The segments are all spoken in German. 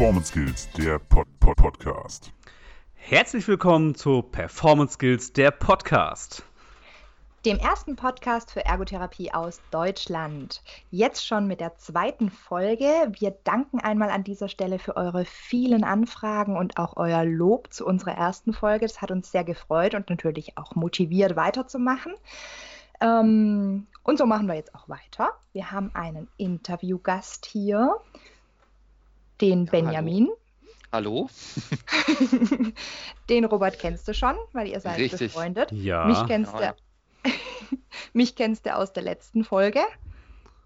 Performance Skills, der Pod -Pod Podcast. Herzlich willkommen zu Performance Skills, der Podcast. Dem ersten Podcast für Ergotherapie aus Deutschland. Jetzt schon mit der zweiten Folge. Wir danken einmal an dieser Stelle für eure vielen Anfragen und auch euer Lob zu unserer ersten Folge. Das hat uns sehr gefreut und natürlich auch motiviert, weiterzumachen. Ähm, und so machen wir jetzt auch weiter. Wir haben einen Interviewgast hier, den ja, Benjamin. Hallo. den Robert kennst du schon, weil ihr seid Richtig. befreundet. Ja. Mich kennst, ja. Du, mich kennst du aus der letzten Folge.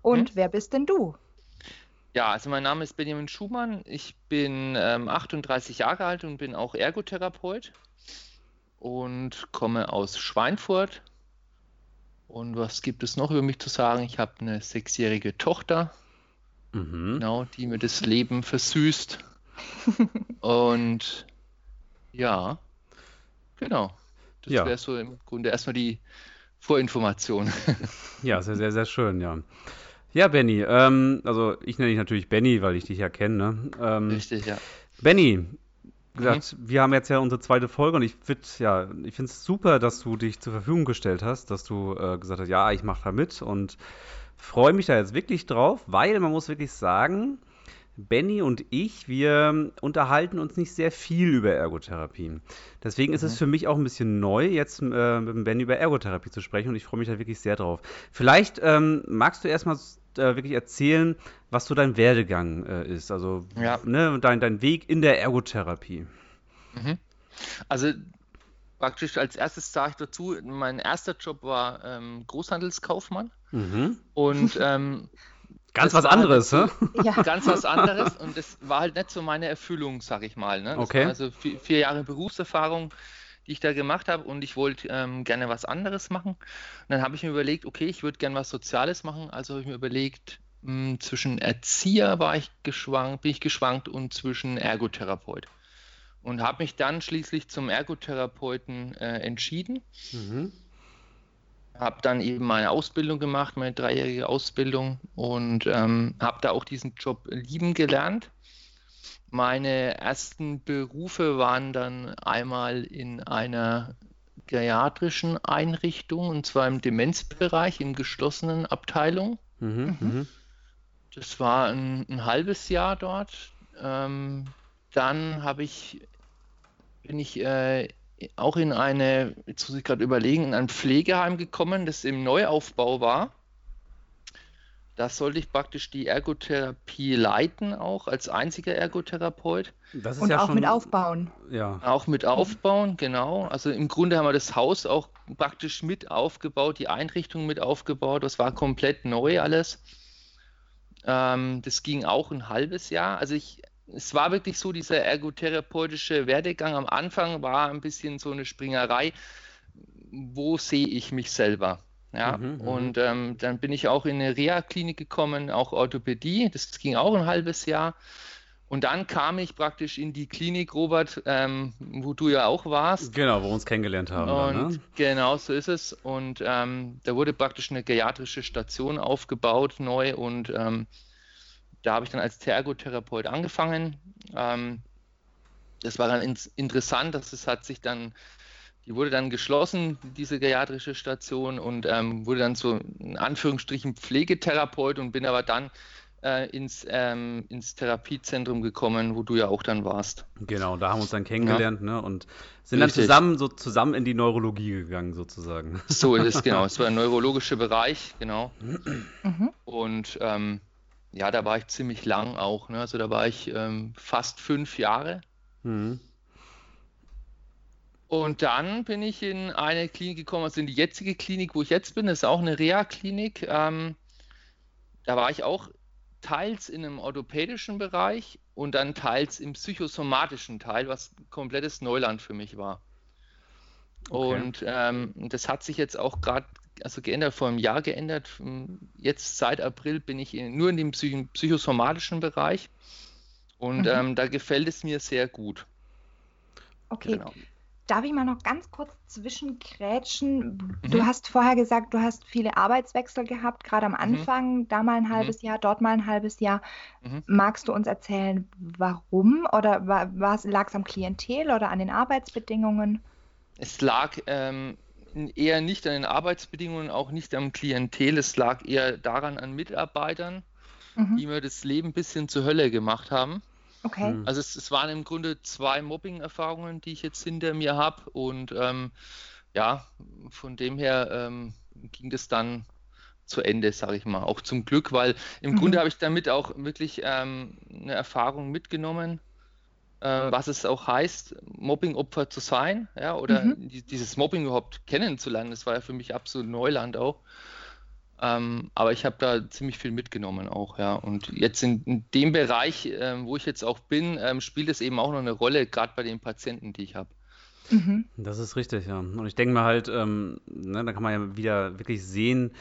Und hm? wer bist denn du? Ja, also mein Name ist Benjamin Schumann. Ich bin ähm, 38 Jahre alt und bin auch Ergotherapeut und komme aus Schweinfurt. Und was gibt es noch über mich zu sagen? Ich habe eine sechsjährige Tochter, mhm. genau, die mir das Leben versüßt. Und ja, genau. Das ja. wäre so im Grunde erstmal die Vorinformation. ja, sehr, sehr, sehr schön, ja. Ja, Benny, ähm, also ich nenne dich natürlich Benny, weil ich dich ja kenne. Ne? Ähm, Richtig, ja. Benny, gesagt, mhm. wir haben jetzt ja unsere zweite Folge und ich finde ja, ich finde es super, dass du dich zur Verfügung gestellt hast, dass du äh, gesagt hast, ja, ich mache da mit und freue mich da jetzt wirklich drauf, weil man muss wirklich sagen, Benny und ich, wir unterhalten uns nicht sehr viel über Ergotherapie. Deswegen mhm. ist es mhm. für mich auch ein bisschen neu, jetzt äh, mit Benny über Ergotherapie zu sprechen und ich freue mich da wirklich sehr drauf. Vielleicht ähm, magst du erstmal äh, wirklich erzählen, was so dein Werdegang äh, ist, also ja. ne, dein, dein Weg in der Ergotherapie. Mhm. Also praktisch als erstes sage ich dazu, mein erster Job war ähm, Großhandelskaufmann mhm. und ähm, Ganz was anderes, halt ja. Ganz was anderes und das war halt nicht so meine Erfüllung, sag ich mal. Ne? okay. also vier, vier, Jahre Berufserfahrung, die ich da gemacht habe und ich wollte ähm, gerne was anderes machen. Und dann habe ich mir überlegt, okay, ich würde gerne was Soziales machen. Also habe ich mir überlegt, mh, hm, zwischen Erzieher war ich geschwankt, bin ich geschwankt und zwischen Ergotherapeut. Und habe mich dann schließlich zum Ergotherapeuten äh, entschieden. Mhm habe dann eben meine Ausbildung gemacht, meine dreijährige Ausbildung und ähm, habe da auch diesen Job lieben gelernt. Meine ersten Berufe waren dann einmal in einer geriatrischen Einrichtung und zwar im Demenzbereich in geschlossenen Abteilung. Mhm, mhm. Das war ein, ein, halbes Jahr dort. Ähm, dann habe ich bin ich äh, auch in eine, jetzt muss ich gerade überlegen, in ein Pflegeheim gekommen, das im Neuaufbau war. Da sollte ich praktisch die Ergotherapie leiten, auch als einziger Ergotherapeut. Das ist Und ja auch schon, mit aufbauen. Ja. Auch mit aufbauen, genau. Also im Grunde haben wir das Haus auch praktisch mit aufgebaut, die Einrichtung mit aufgebaut. Das war komplett neu alles. Ähm, das ging auch ein halbes Jahr. Also ich es war wirklich so, dieser ergotherapeutische Werdegang am Anfang war ein bisschen so eine Springerei. Wo sehe ich mich selber? Ja, mhm, mhm, und ähm, dann bin ich auch in eine Reha-Klinik gekommen, auch Orthopädie. Das ging auch ein halbes Jahr. Und dann kam ich praktisch in die Klinik, Robert, ähm, wo du ja auch warst. Genau, wo wir uns kennengelernt haben. Und dann, ne? Genau, so ist es. Und ähm, da wurde praktisch eine geriatrische Station aufgebaut, neu. Und ähm, da habe ich dann als Ergotherapeut angefangen. Ähm, das war dann in interessant, dass es hat sich dann, die wurde dann geschlossen, diese geriatrische Station, und ähm, wurde dann so in Anführungsstrichen Pflegetherapeut und bin aber dann äh, ins, ähm, ins Therapiezentrum gekommen, wo du ja auch dann warst. Genau, da haben wir uns dann kennengelernt ja. ne, und sind Richtig. dann zusammen so zusammen in die Neurologie gegangen, sozusagen. So ist es, genau. Es war ein neurologischer Bereich, genau. Mhm. Und ähm, ja, da war ich ziemlich lang auch. Ne? Also da war ich ähm, fast fünf Jahre. Mhm. Und dann bin ich in eine Klinik gekommen, also in die jetzige Klinik, wo ich jetzt bin. Das ist auch eine Reha-Klinik. Ähm, da war ich auch teils in einem orthopädischen Bereich und dann teils im psychosomatischen Teil, was komplettes Neuland für mich war. Okay. Und ähm, das hat sich jetzt auch gerade also geändert, vor einem Jahr geändert. Jetzt seit April bin ich in, nur in dem Psych psychosomatischen Bereich und mhm. ähm, da gefällt es mir sehr gut. Okay. Genau. Darf ich mal noch ganz kurz zwischengrätschen? Mhm. Du hast vorher gesagt, du hast viele Arbeitswechsel gehabt, gerade am mhm. Anfang, mhm. da mal ein halbes mhm. Jahr, dort mal ein halbes Jahr. Mhm. Magst du uns erzählen, warum? Oder lag es am Klientel oder an den Arbeitsbedingungen? Es lag ähm, eher nicht an den Arbeitsbedingungen, auch nicht am Klientel. Es lag eher daran an Mitarbeitern, mhm. die mir das Leben ein bisschen zur Hölle gemacht haben. Okay. Hm. Also es, es, waren im Grunde zwei Mobbing-Erfahrungen, die ich jetzt hinter mir habe. Und ähm, ja, von dem her ähm, ging das dann zu Ende, sage ich mal. Auch zum Glück, weil im mhm. Grunde habe ich damit auch wirklich ähm, eine Erfahrung mitgenommen, was es auch heißt, Mobbing-Opfer zu sein, ja, oder mhm. die, dieses Mobbing überhaupt kennenzulernen. Das war ja für mich absolut Neuland auch. Ähm, aber ich habe da ziemlich viel mitgenommen auch, ja. Und jetzt in, in dem Bereich, ähm, wo ich jetzt auch bin, ähm, spielt es eben auch noch eine Rolle, gerade bei den Patienten, die ich habe. Mhm. Das ist richtig, ja. Und ich denke mal halt, ähm, ne, da kann man ja wieder wirklich sehen,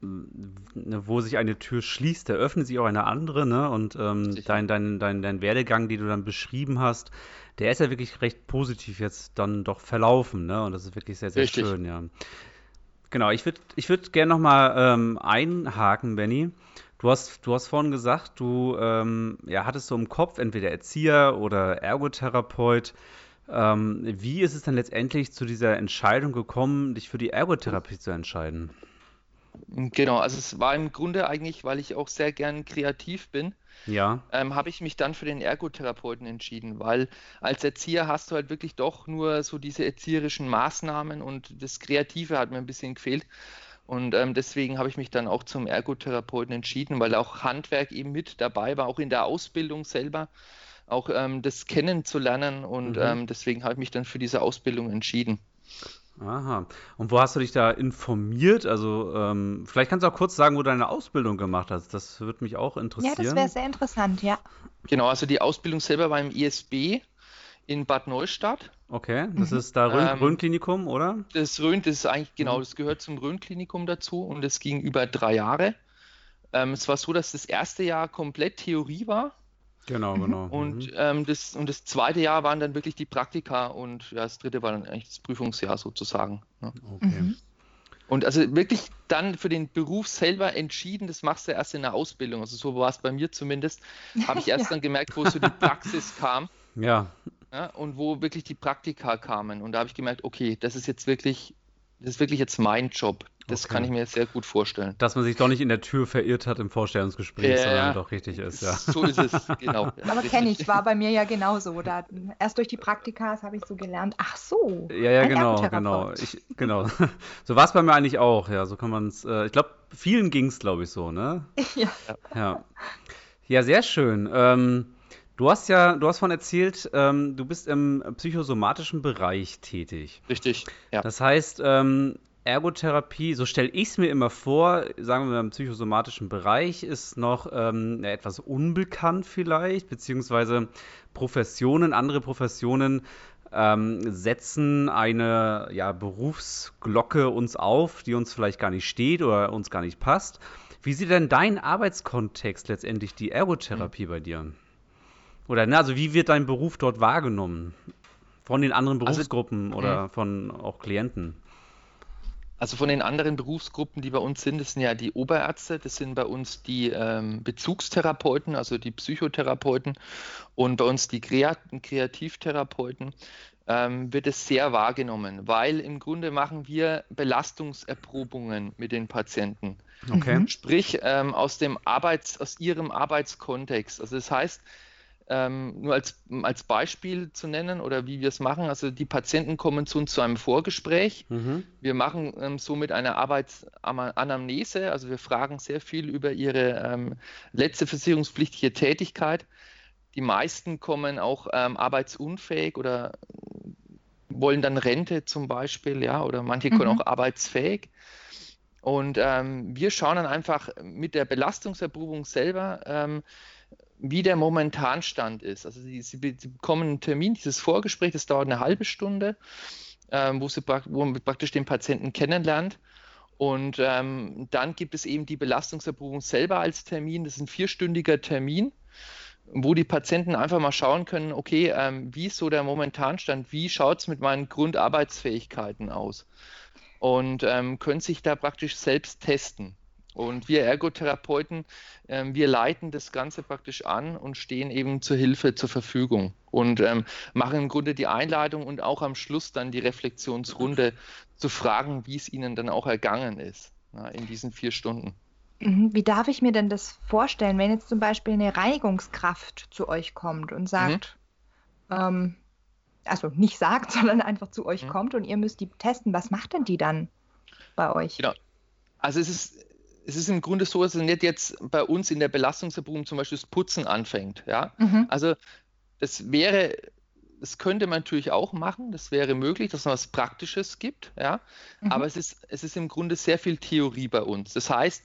ne, wo sich eine Tür schließt, da öffnet sich auch eine andere, ne? Und ähm, dein, dein, dein, dein Werdegang, den du dann beschrieben hast, der ist ja wirklich recht positiv jetzt dann doch verlaufen, ne? Und das ist wirklich sehr, sehr Richtig. schön, ja. Genau, ich würde ich würd gerne nochmal ähm, einhaken, Benny. Du hast, du hast vorhin gesagt, du ähm, ja, hattest so im Kopf entweder Erzieher oder Ergotherapeut. Ähm, wie ist es dann letztendlich zu dieser Entscheidung gekommen, dich für die Ergotherapie zu entscheiden? Genau, also es war im Grunde eigentlich, weil ich auch sehr gern kreativ bin, ja. ähm, habe ich mich dann für den Ergotherapeuten entschieden, weil als Erzieher hast du halt wirklich doch nur so diese erzieherischen Maßnahmen und das Kreative hat mir ein bisschen gefehlt. Und ähm, deswegen habe ich mich dann auch zum Ergotherapeuten entschieden, weil auch Handwerk eben mit dabei war, auch in der Ausbildung selber, auch ähm, das kennenzulernen. Und mhm. Ähm, deswegen habe ich mich dann für diese Ausbildung entschieden. Aha. Und wo hast du dich da informiert? Also, ähm, vielleicht kannst du auch kurz sagen, wo du deine Ausbildung gemacht hast. Das würde mich auch interessieren. Ja, das wäre sehr interessant, ja. Genau, also die Ausbildung selber war im ISB in Bad Neustadt. Okay, das mhm. ist da Rhön, ähm, Rhön-Klinikum, oder? Das Rhön, das ist eigentlich, genau, mhm. das gehört zum Rhön-Klinikum dazu und es ging über drei Jahre. Ähm, es war so, dass das erste Jahr komplett Theorie war Genau, mhm. genau. Und, mhm. ähm, das, und das zweite Jahr waren dann wirklich die Praktika und ja, das dritte war dann eigentlich das Prüfungsjahr sozusagen. Ne? Okay. Mhm. Und also wirklich dann für den Beruf selber entschieden, das machst du erst in der Ausbildung. Also so war es bei mir zumindest. Habe ich erst ja. dann gemerkt, wo so die Praxis kam. Ja. ja. Und wo wirklich die Praktika kamen. Und da habe ich gemerkt, okay, das ist jetzt wirklich, das ist wirklich jetzt mein Job. Das okay. kann ich mir sehr gut vorstellen. Dass man sich doch nicht in der Tür verirrt hat im Vorstellungsgespräch, ja, sondern doch richtig ist, ja. So ist es, genau. Aber kenne ich, war bei mir ja genauso. Da, erst durch die Praktikas habe ich so gelernt, ach so. Ja, ja, genau, genau. Ich, genau. So war es bei mir eigentlich auch, ja. So kann man es, äh, ich glaube, vielen ging es, glaube ich, so, ne? Ja. Ja, ja sehr schön. Ähm, Du hast ja, du hast von erzählt, ähm, du bist im psychosomatischen Bereich tätig. Richtig, ja. Das heißt, ähm, Ergotherapie, so stelle ich es mir immer vor, sagen wir im psychosomatischen Bereich, ist noch ähm, etwas unbekannt vielleicht, beziehungsweise Professionen, andere Professionen ähm, setzen eine ja, Berufsglocke uns auf, die uns vielleicht gar nicht steht oder uns gar nicht passt. Wie sieht denn dein Arbeitskontext letztendlich die Ergotherapie bei dir? Oder na, also wie wird dein Beruf dort wahrgenommen? Von den anderen also, Berufsgruppen also, oder von auch Klienten? Also von den anderen Berufsgruppen, die bei uns sind, das sind ja die Oberärzte, das sind bei uns die ähm, Bezugstherapeuten, also die Psychotherapeuten und bei uns die Kreativtherapeuten, ähm, wird es sehr wahrgenommen, weil im Grunde machen wir Belastungserprobungen mit den Patienten. Okay. Sprich, ähm, aus, dem Arbeits-, aus ihrem Arbeitskontext. Also das heißt, ähm, nur als, als Beispiel zu nennen oder wie wir es machen. Also die Patienten kommen zu uns zu einem Vorgespräch. Mhm. Wir machen ähm, somit eine Arbeitsanamnese. Also wir fragen sehr viel über ihre ähm, letzte versicherungspflichtige Tätigkeit. Die meisten kommen auch ähm, arbeitsunfähig oder wollen dann Rente zum Beispiel, ja, oder manche mhm. können auch arbeitsfähig. Und ähm, wir schauen dann einfach mit der Belastungserprobung selber, ähm, wie der Momentanstand ist. Also Sie, Sie, bekommen einen Termin, dieses Vorgespräch, das dauert eine halbe Stunde, ähm, wo, Sie, wo man praktisch den Patienten kennenlernt. Und ähm, dann gibt es eben die Belastungserprobung selber als Termin. Das ist ein vierstündiger Termin, wo die Patienten einfach mal schauen können, okay, ähm, wie ist so der Momentanstand, wie schaut es mit meinen Grundarbeitsfähigkeiten aus? Und ähm, können sich da praktisch selbst testen. Und wir Ergotherapeuten, ähm, wir leiten das Ganze praktisch an und stehen eben zur Hilfe zur Verfügung und ähm, machen im Grunde die Einladung und auch am Schluss dann die Reflexionsrunde zu fragen, wie es ihnen dann auch ergangen ist na, in diesen vier Stunden. Mhm. Wie darf ich mir denn das vorstellen, wenn jetzt zum Beispiel eine Reinigungskraft zu euch kommt und sagt, mhm. ähm, also nicht sagt, sondern einfach zu euch mhm. kommt und ihr müsst die testen, was macht denn die dann bei euch? Genau. Also es ist, es ist im Grunde so, dass es nicht jetzt bei uns in der Belastungserprobung zum Beispiel das Putzen anfängt. Ja? Mhm. Also das wäre, das könnte man natürlich auch machen, das wäre möglich, dass man was Praktisches gibt, ja. Mhm. Aber es ist, es ist im Grunde sehr viel Theorie bei uns. Das heißt,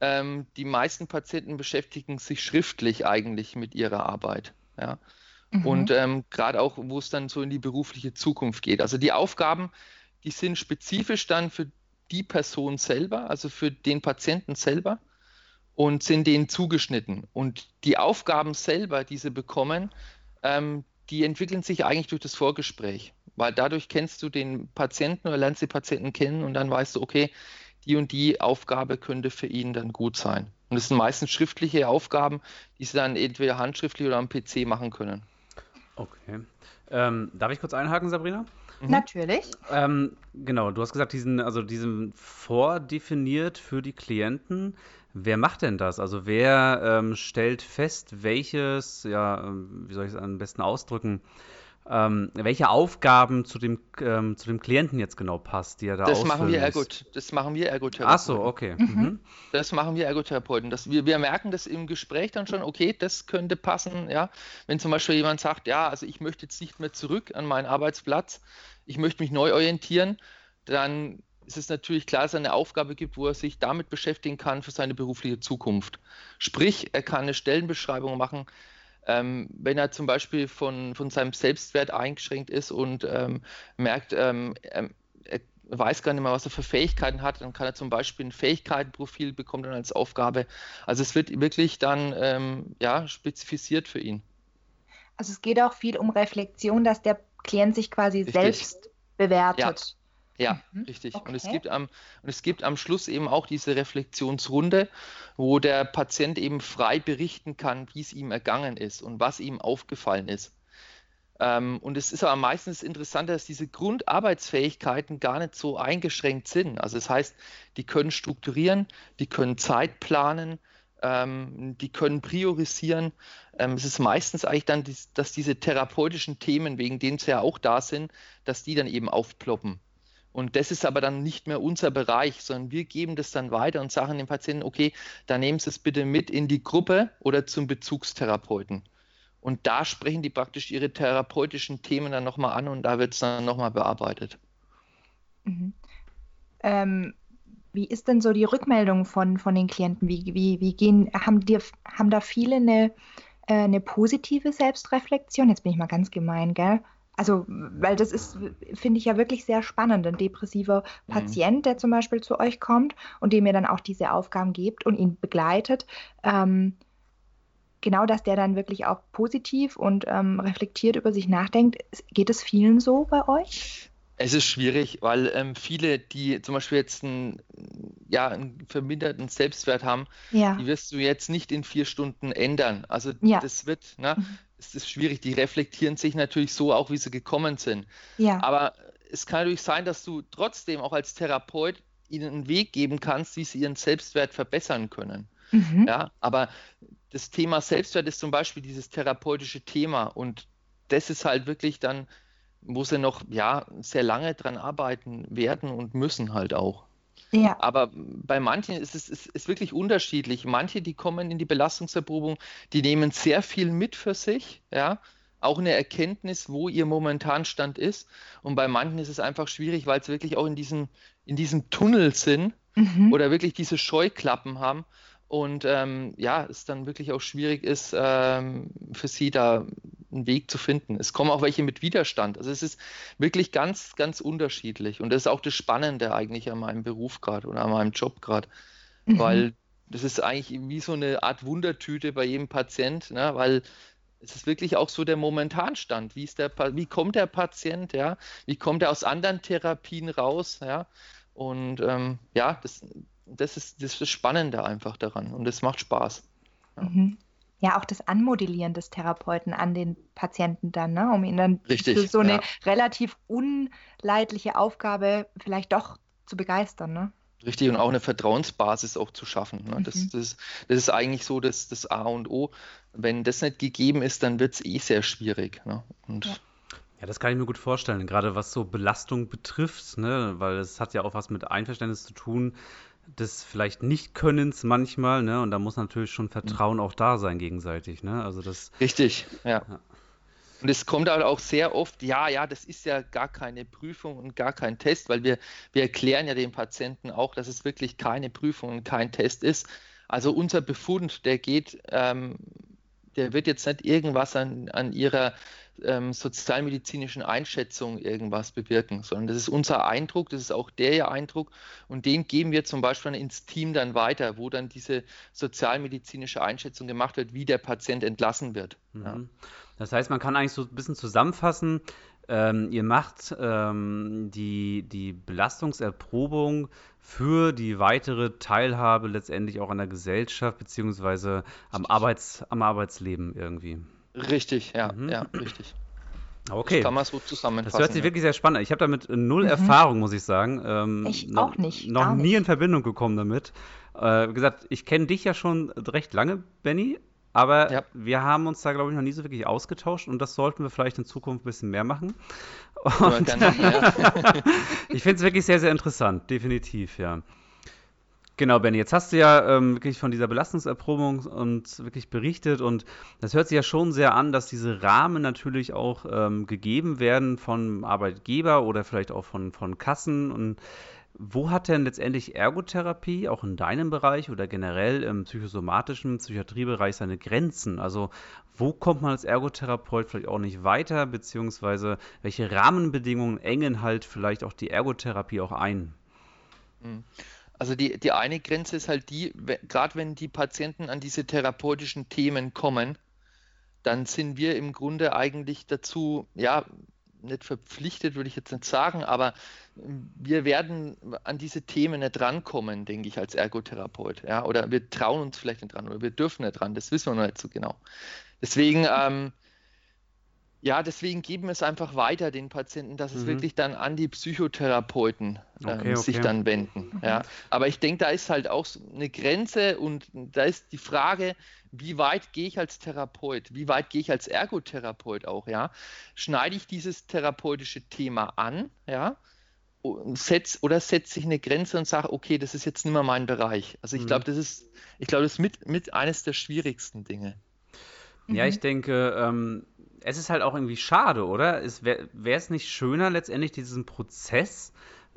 ähm, die meisten Patienten beschäftigen sich schriftlich eigentlich mit ihrer Arbeit. Ja. Mhm. Und ähm, gerade auch, wo es dann so in die berufliche Zukunft geht. Also die Aufgaben, die sind spezifisch dann für die Person selber, also für den Patienten selber und sind denen zugeschnitten. Und die Aufgaben selber, die sie bekommen, ähm, die entwickeln sich eigentlich durch das Vorgespräch, weil dadurch kennst du den Patienten oder lernst die Patienten kennen und dann weißt du, okay, die und die Aufgabe könnte für ihn dann gut sein. Und das sind meistens schriftliche Aufgaben, die sie dann entweder handschriftlich oder am PC machen können. Okay. Ähm, darf ich kurz einhaken, Sabrina? Mhm. Natürlich. Ähm, genau, du hast gesagt, diesen, also diesen vordefiniert für die Klienten. Wer macht denn das? Also wer ähm, stellt fest, welches, ja, ähm, wie soll ich es am besten ausdrücken, ähm, welche Aufgaben zu dem, ähm, zu dem Klienten jetzt genau passt, die er da das machen wir Ergot, Das machen wir Ergotherapeuten. Ach so, okay. Mhm. mhm. Das machen wir Ergotherapeuten. Das, wir, wir merken das im Gespräch dann schon, okay, das könnte passen. Ja? Wenn zum Beispiel jemand sagt, ja, also ich möchte jetzt nicht mehr zurück an meinen Arbeitsplatz, ich möchte mich neu orientieren, dann ist es natürlich klar, dass es eine Aufgabe gibt, wo er sich damit beschäftigen kann für seine berufliche Zukunft. Sprich, er kann eine Stellenbeschreibung machen, ähm, wenn er zum Beispiel von, von seinem Selbstwert eingeschränkt ist und ähm, merkt, ähm, er, er weiß gar nicht mehr, was er für Fähigkeiten hat, dann kann er zum Beispiel ein Fähigkeitenprofil bekommen dann als Aufgabe. Also es wird wirklich dann ähm, ja, spezifiziert für ihn. Also es geht auch viel um Reflexion, dass der Klient sich quasi Richtig. selbst bewertet. Ja, mhm. richtig. Okay. Und, es gibt am, und es gibt am Schluss eben auch diese Reflexionsrunde, wo der Patient eben frei berichten kann, wie es ihm ergangen ist und was ihm aufgefallen ist. Ähm, und es ist aber meistens interessant, dass diese Grundarbeitsfähigkeiten gar nicht so eingeschränkt sind. Also das heißt, die können strukturieren, die können Zeit planen, ähm, die können priorisieren. Ähm, es ist meistens eigentlich dann, dass diese therapeutischen Themen, wegen denen sie ja auch da sind, dass die dann eben aufploppen. Und das ist aber dann nicht mehr unser Bereich, sondern wir geben das dann weiter und sagen dem Patienten, okay, dann nehmen Sie es bitte mit in die Gruppe oder zum Bezugstherapeuten. Und da sprechen die praktisch ihre therapeutischen Themen dann nochmal an und da wird es dann nochmal bearbeitet. Mhm. Ähm, wie ist denn so die Rückmeldung von, von den Klienten? Wie, wie, wie gehen, haben, die, haben da viele eine, äh, eine positive Selbstreflexion? Jetzt bin ich mal ganz gemein, gell? Also, weil das ist, finde ich ja wirklich sehr spannend. Ein depressiver mhm. Patient, der zum Beispiel zu euch kommt und dem ihr dann auch diese Aufgaben gebt und ihn begleitet, ähm, genau, dass der dann wirklich auch positiv und ähm, reflektiert über sich nachdenkt. Geht es vielen so bei euch? Es ist schwierig, weil ähm, viele, die zum Beispiel jetzt einen, ja, einen verminderten Selbstwert haben, ja. die wirst du jetzt nicht in vier Stunden ändern. Also ja. das wird, ne, mhm. Es ist schwierig. Die reflektieren sich natürlich so auch, wie sie gekommen sind. Ja. Aber es kann natürlich sein, dass du trotzdem auch als Therapeut ihnen einen Weg geben kannst, wie sie ihren Selbstwert verbessern können. Mhm. Ja, aber das Thema Selbstwert ist zum Beispiel dieses therapeutische Thema und das ist halt wirklich dann wo sie noch ja sehr lange dran arbeiten werden und müssen halt auch. Ja. Aber bei manchen ist es ist, ist wirklich unterschiedlich. Manche, die kommen in die Belastungserprobung, die nehmen sehr viel mit für sich, ja, auch eine Erkenntnis, wo ihr momentan Stand ist. Und bei manchen ist es einfach schwierig, weil sie wirklich auch in diesem, in diesem Tunnel sind mhm. oder wirklich diese Scheuklappen haben und ähm, ja, es dann wirklich auch schwierig ist, ähm, für sie da einen Weg zu finden. Es kommen auch welche mit Widerstand. Also es ist wirklich ganz, ganz unterschiedlich. Und das ist auch das Spannende eigentlich an meinem Beruf gerade oder an meinem Job gerade. Mhm. Weil das ist eigentlich wie so eine Art Wundertüte bei jedem Patient, ne? weil es ist wirklich auch so der Momentanstand. Wie, ist der, wie kommt der Patient, ja? Wie kommt er aus anderen Therapien raus, ja? Und ähm, ja, das, das, ist, das ist das Spannende einfach daran und es macht Spaß. Ja. Mhm. ja. auch das Anmodellieren des Therapeuten an den Patienten dann, ne? um ihn dann Richtig, für so eine ja. relativ unleidliche Aufgabe vielleicht doch zu begeistern. Ne? Richtig, und auch eine Vertrauensbasis auch zu schaffen. Ne? Das, mhm. das, das ist eigentlich so das, das A und O. Wenn das nicht gegeben ist, dann wird es eh sehr schwierig. Ne? Und ja. ja. das kann ich mir gut vorstellen, gerade was so Belastung betrifft, ne? weil es hat ja auch was mit Einverständnis zu tun, des vielleicht Nicht-Könnens manchmal, ne? Und da muss natürlich schon Vertrauen mhm. auch da sein gegenseitig, ne? Also das. Richtig, ja. ja. Und es kommt halt auch sehr oft, ja, ja, das ist ja gar keine Prüfung und gar kein Test, weil wir, wir erklären ja dem Patienten auch, dass es wirklich keine Prüfung und kein Test ist. Also unser Befund, der geht, ähm, der wird jetzt nicht irgendwas an, an ihrer ähm, sozialmedizinischen Einschätzung irgendwas bewirken, sondern das ist unser Eindruck, das ist auch der Eindruck und den geben wir zum Beispiel ins Team dann weiter, wo dann diese sozialmedizinische Einschätzung gemacht wird, wie der Patient entlassen wird. Mhm. Ja. Das heißt, man kann eigentlich so ein bisschen zusammenfassen, ähm, ihr macht ähm, die, die Belastungserprobung für die weitere Teilhabe letztendlich auch an der Gesellschaft beziehungsweise am, Arbeits, am Arbeitsleben irgendwie. Richtig, ja, mhm. ja, richtig. Okay. Das kann man so zusammenfassen. Das hört sich ja. wirklich sehr spannend an. Ich habe damit null mhm. Erfahrung, muss ich sagen. Ähm, ich noch, auch nicht. Noch nie nicht. in Verbindung gekommen damit. Äh, wie gesagt, ich kenne dich ja schon recht lange, Benny. Aber ja. wir haben uns da, glaube ich, noch nie so wirklich ausgetauscht und das sollten wir vielleicht in Zukunft ein bisschen mehr machen. Und, ich finde es wirklich sehr, sehr interessant, definitiv, ja. Genau, Benny, jetzt hast du ja ähm, wirklich von dieser Belastungserprobung und wirklich berichtet und das hört sich ja schon sehr an, dass diese Rahmen natürlich auch ähm, gegeben werden von Arbeitgeber oder vielleicht auch von, von Kassen und wo hat denn letztendlich Ergotherapie auch in deinem Bereich oder generell im psychosomatischen Psychiatriebereich seine Grenzen? Also wo kommt man als Ergotherapeut vielleicht auch nicht weiter, beziehungsweise welche Rahmenbedingungen engen halt vielleicht auch die Ergotherapie auch ein? Hm. Also die, die eine Grenze ist halt die, gerade wenn die Patienten an diese therapeutischen Themen kommen, dann sind wir im Grunde eigentlich dazu, ja, nicht verpflichtet, würde ich jetzt nicht sagen, aber wir werden an diese Themen nicht rankommen, denke ich, als Ergotherapeut. Ja? Oder wir trauen uns vielleicht nicht dran oder wir dürfen nicht dran, das wissen wir noch nicht so genau. Deswegen, ähm, ja, deswegen geben wir es einfach weiter den Patienten, dass es mhm. wirklich dann an die Psychotherapeuten ähm, okay, okay. sich dann wenden. Mhm. Ja. Aber ich denke, da ist halt auch eine Grenze und da ist die Frage, wie weit gehe ich als Therapeut, wie weit gehe ich als Ergotherapeut auch, ja? Schneide ich dieses therapeutische Thema an, ja? Setz, oder setze ich eine Grenze und sage, okay, das ist jetzt nicht mehr mein Bereich. Also ich mhm. glaube, das ist, ich glaube, das ist mit, mit eines der schwierigsten Dinge. Ja, ich denke, ähm, es ist halt auch irgendwie schade, oder? Wäre es nicht schöner, letztendlich diesen Prozess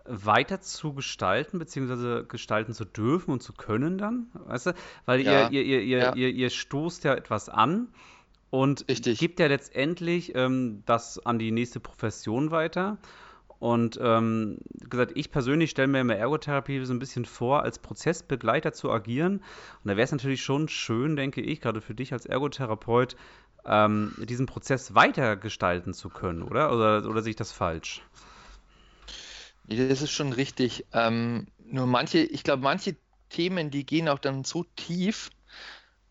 weiter zu gestalten, beziehungsweise gestalten zu dürfen und zu können dann, weißt du? Weil ja, ihr, ihr, ihr, ja. ihr, ihr, stoßt ja etwas an und Richtig. gibt ja letztendlich ähm, das an die nächste Profession weiter. Und ähm, gesagt, ich persönlich stelle mir immer Ergotherapie so ein bisschen vor, als Prozessbegleiter zu agieren. Und da wäre es natürlich schon schön, denke ich, gerade für dich als Ergotherapeut, ähm, diesen Prozess weiter gestalten zu können, oder? Oder, oder sehe ich das falsch? Das ist schon richtig. Ähm, nur manche, ich glaube, manche Themen, die gehen auch dann so tief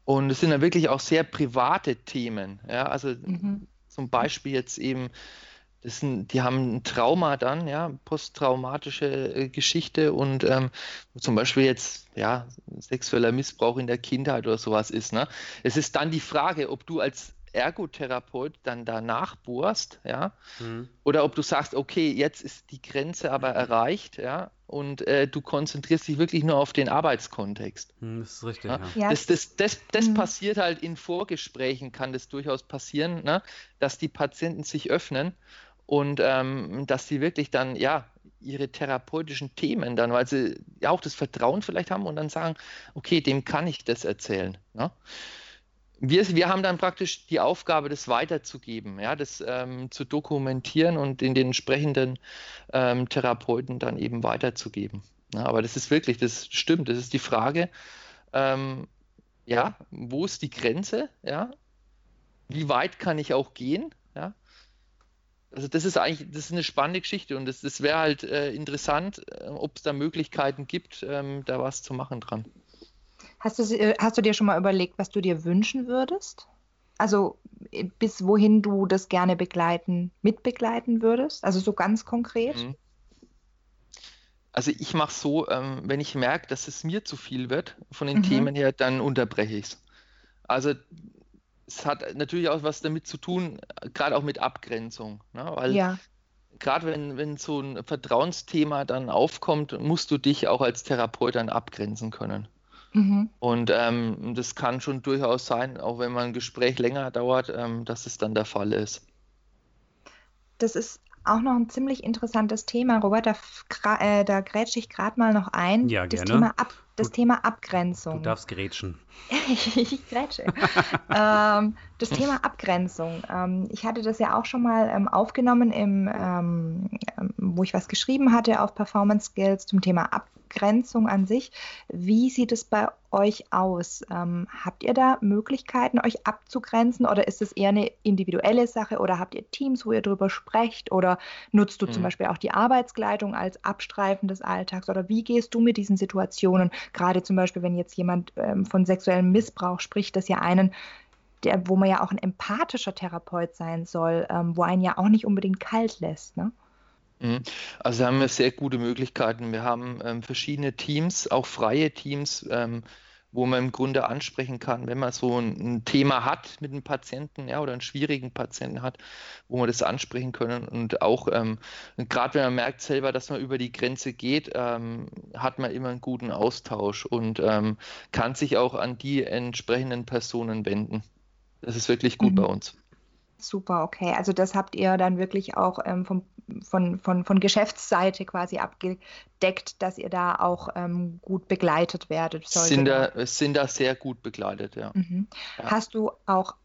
und es sind dann wirklich auch sehr private Themen. Ja, also mhm. zum Beispiel jetzt eben, das sind, die haben ein Trauma dann, ja, posttraumatische äh, Geschichte und ähm, zum Beispiel jetzt, ja, sexueller Missbrauch in der Kindheit oder sowas ist. Ne? Es ist dann die Frage, ob du als Ergotherapeut dann danach bohrst, ja, mhm. oder ob du sagst, okay, jetzt ist die Grenze aber erreicht, ja, und äh, du konzentrierst dich wirklich nur auf den Arbeitskontext. Mhm, das ist richtig. Ja? Ja. Das, das, das, das mhm. passiert halt in Vorgesprächen, kann das durchaus passieren, ne? dass die Patienten sich öffnen und ähm, dass sie wirklich dann, ja, ihre therapeutischen Themen dann, weil sie ja auch das Vertrauen vielleicht haben und dann sagen, okay, dem kann ich das erzählen. Ne? wir, wir haben dann praktisch die Aufgabe, das weiterzugeben, ja, das ähm, zu dokumentieren und in den entsprechenden ähm, Therapeuten dann eben weiterzugeben. Ja, aber das ist wirklich, das stimmt, das ist die Frage, ähm, ja, wo ist die Grenze, ja, wie weit kann ich auch gehen. Also das ist eigentlich, das ist eine spannende Geschichte und das, das wäre halt äh, interessant, äh, ob es da Möglichkeiten gibt, ähm, da was zu machen dran. Hast du, äh, hast du dir schon mal überlegt, was du dir wünschen würdest? Also äh, bis wohin du das gerne begleiten, mitbegleiten würdest? Also so ganz konkret? Mhm. Also ich mache so, ähm, wenn ich merke, dass es mir zu viel wird von den mhm. Themen her, dann unterbreche ich es. Also es hat natürlich auch was damit zu tun, gerade auch mit Abgrenzung. Ne? Weil ja. gerade wenn, wenn so ein Vertrauensthema dann aufkommt, musst du dich auch als Therapeut dann abgrenzen können. Mhm. Und ähm, das kann schon durchaus sein, auch wenn man ein Gespräch länger dauert, ähm, dass es dann der Fall ist. Das ist auch noch ein ziemlich interessantes Thema, Robert. Da, äh, da grätsche ich gerade mal noch ein. Ja, das gerne. Thema, Ab, das du, Thema Abgrenzung. Du darfst grätschen. ich grätsche. ähm, das Thema Abgrenzung. Ähm, ich hatte das ja auch schon mal ähm, aufgenommen, im, ähm, ähm, wo ich was geschrieben hatte auf Performance Skills zum Thema Abgrenzung. An sich. Wie sieht es bei euch aus? Ähm, habt ihr da Möglichkeiten, euch abzugrenzen oder ist es eher eine individuelle Sache oder habt ihr Teams, wo ihr darüber sprecht oder nutzt du mhm. zum Beispiel auch die Arbeitskleidung als Abstreifen des Alltags oder wie gehst du mit diesen Situationen? Gerade zum Beispiel, wenn jetzt jemand ähm, von sexuellem Missbrauch spricht, das ja einen der, wo man ja auch ein empathischer Therapeut sein soll, ähm, wo einen ja auch nicht unbedingt kalt lässt. Ne? Mhm. Also haben wir sehr gute Möglichkeiten. Wir haben ähm, verschiedene Teams, auch freie Teams, ähm, wo man im Grunde ansprechen kann, wenn man so ein, ein, Thema hat mit einem Patienten ja, oder einen schwierigen Patienten hat, wo man das ansprechen können. Und auch ähm, gerade wenn man merkt selber, dass man über die Grenze geht, ähm, hat man immer einen guten Austausch und ähm, kann sich auch an die entsprechenden Personen wenden. Das ist wirklich gut mhm. bei uns. Super, okay. Also das habt ihr dann wirklich auch ähm, vom, von, von, von Geschäftsseite quasi abgedeckt, dass ihr da auch ähm, gut begleitet werdet. Sind da, sind da sehr gut begleitet, ja. Mhm. ja. Hast du auch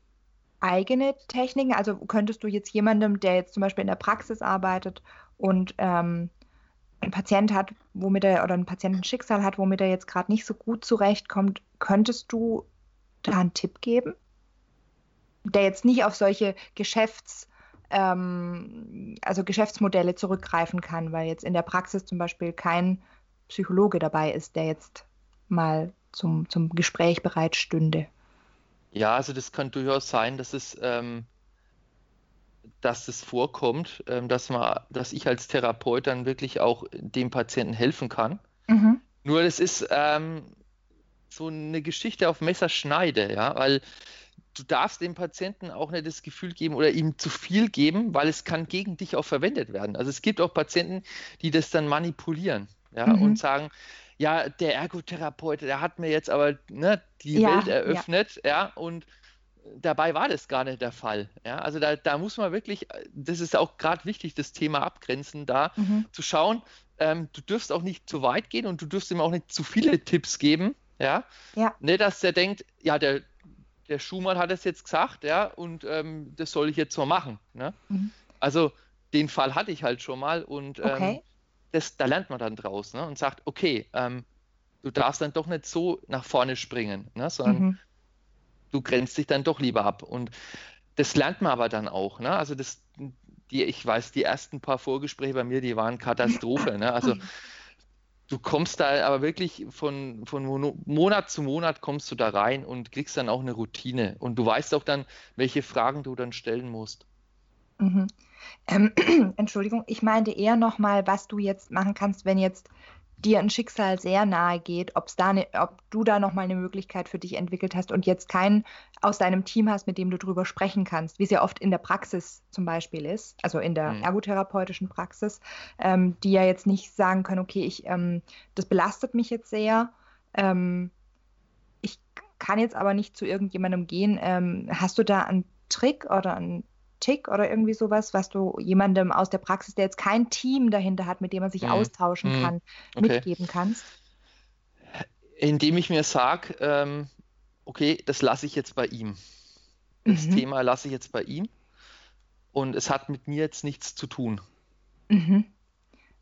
eigene Techniken? Also könntest du jetzt jemandem, der jetzt zum Beispiel in der Praxis arbeitet und ähm, ein Patient hat, womit er oder ein Patientenschicksal hat, womit er jetzt gerade nicht so gut zurechtkommt, könntest du da einen Tipp geben? Der jetzt nicht auf solche Geschäfts, ähm, also Geschäftsmodelle zurückgreifen kann, weil jetzt in der Praxis zum Beispiel kein Psychologe dabei ist, der jetzt mal zum, zum Gespräch bereit stünde. Ja, also das kann durchaus sein, dass es, ähm, dass es vorkommt, ähm, dass, man, dass ich als Therapeut dann wirklich auch dem Patienten helfen kann. Mhm. Nur das ist ähm, so eine Geschichte auf Messerschneide, ja, weil du darfst dem Patienten auch nicht das Gefühl geben oder ihm zu viel geben, weil es kann gegen dich auch verwendet werden. Also es gibt auch Patienten, die das dann manipulieren ja, mhm. und sagen, ja, der Ergotherapeut, der hat mir jetzt aber ne, die ja, Welt eröffnet, ja. ja, und dabei war das gar nicht der Fall. Ja, also da, da muss man wirklich, das ist auch gerade wichtig, das Thema abgrenzen, da mhm. zu schauen, ähm, du dürfst auch nicht zu weit gehen und du dürfst ihm auch nicht zu viele Tipps geben, ja, ja. Ne, dass der denkt, ja, der, der Schumann hat es jetzt gesagt, ja, und ähm, das soll ich jetzt so machen. Ne? Mhm. Also den Fall hatte ich halt schon mal und ähm, okay. das, da lernt man dann draus ne? und sagt, okay, ähm, du darfst dann doch nicht so nach vorne springen, ne? sondern mhm. du grenzt dich dann doch lieber ab. Und das lernt man aber dann auch. Ne? Also das, die, ich weiß, die ersten paar Vorgespräche bei mir, die waren Katastrophe. Ne? Also du kommst da aber wirklich von, von Monat zu Monat kommst du da rein und kriegst dann auch eine Routine. Und du weißt auch dann, welche Fragen du dann stellen musst. Mhm. Ähm, Entschuldigung, ich meinte eher nochmal, was du jetzt machen kannst, wenn jetzt dir ein Schicksal sehr nahe geht, ob's da ne, ob du da nochmal eine Möglichkeit für dich entwickelt hast und jetzt keinen aus deinem Team hast, mit dem du drüber sprechen kannst, wie es ja oft in der Praxis zum Beispiel ist, also in der mhm. ergotherapeutischen Praxis, ähm, die ja jetzt nicht sagen können, okay, ich, ähm, das belastet mich jetzt sehr, ähm, ich kann jetzt aber nicht zu irgendjemandem gehen. Ähm, hast du da einen Trick oder einen Tick oder irgendwie sowas, was du jemandem aus der Praxis, der jetzt kein Team dahinter hat, mit dem man sich mhm. austauschen mhm. kann, okay. mitgeben kannst? Indem ich mir sage, ähm, okay, das lasse ich jetzt bei ihm. Das mhm. Thema lasse ich jetzt bei ihm und es hat mit mir jetzt nichts zu tun. Mhm.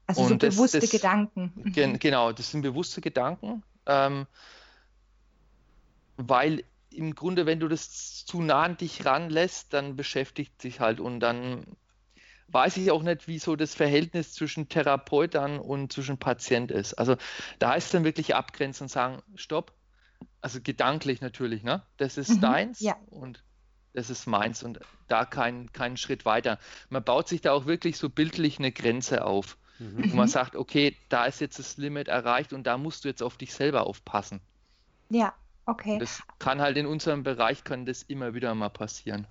Also und so bewusste das, Gedanken. Gen, mhm. genau, das sind bewusste Gedanken. Ähm, weil im Grunde, wenn du das zu nah an dich ranlässt, dann beschäftigt sich halt und dann weiß ich auch nicht, wie so das Verhältnis zwischen Therapeut und zwischen Patient ist. Also da heißt es dann wirklich abgrenzen und sagen, stopp, also gedanklich natürlich, ne? Das ist Mhm, deins ja. und das ist meins und da kein, keinen Schritt weiter. Man baut sich da auch wirklich so bildlich eine Grenze auf, Mhm. wo man sagt, okay, da ist jetzt das Limit erreicht und da musst du jetzt auf dich selber aufpassen. Ja, okay. Das kann halt in unserem Bereich, kann das immer wieder mal passieren.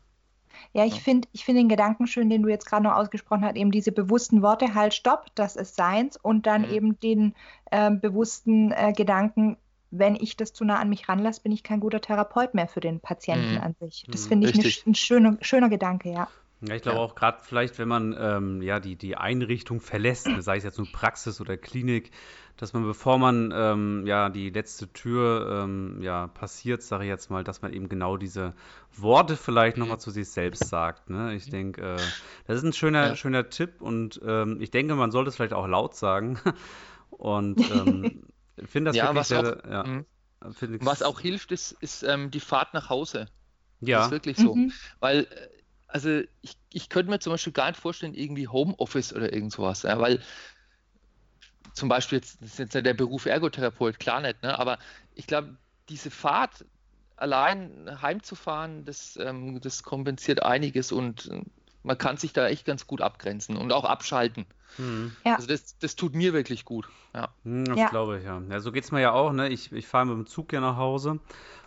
Ja, ich Ja. finde ich find den Gedanken schön, den du jetzt gerade noch ausgesprochen hast, eben diese bewussten Worte, halt, stopp, das ist seins und dann Mhm. eben den ähm, bewussten äh, Gedanken, wenn ich das zu nah an mich ranlasse, bin ich kein guter Therapeut mehr für den Patienten Mhm. an sich. Das Mhm. finde ich eine ein schöner, schöner Gedanke, ja. Ja, ich glaube Ja. auch gerade vielleicht, wenn man ähm, ja die, die Einrichtung verlässt, sei es jetzt nur Praxis oder Klinik, dass man, bevor man ähm, ja die letzte Tür ähm, ja passiert, sage ich jetzt mal, dass man eben genau diese Worte vielleicht nochmal zu sich selbst sagt. Ne? Ich denke, äh, das ist ein schöner, Ja. schöner Tipp und ähm, ich denke, man sollte es vielleicht auch laut sagen. Und ähm, finde das Ja, wirklich was sehr, auch- ja, Mhm. finde ich- Was auch hilft, ist, ist ähm, die Fahrt nach Hause. Das ja, ist wirklich so. Mhm. Weil, äh, also ich, ich könnte mir zum Beispiel gar nicht vorstellen, irgendwie Homeoffice oder irgend sowas. Ja, weil zum Beispiel jetzt, das ist jetzt der Beruf Ergotherapeut, klar nicht, ne? aber ich glaube, diese Fahrt allein heimzufahren, das, ähm, das kompensiert einiges und äh, man kann sich da echt ganz gut abgrenzen und auch abschalten. Mhm. Ja. Also das, das tut mir wirklich gut. Ja. Hm, Das Ja. glaube ich, ja. Ja, so geht es mir ja auch, ne? Ich, ich fahre mit dem Zug ja nach Hause.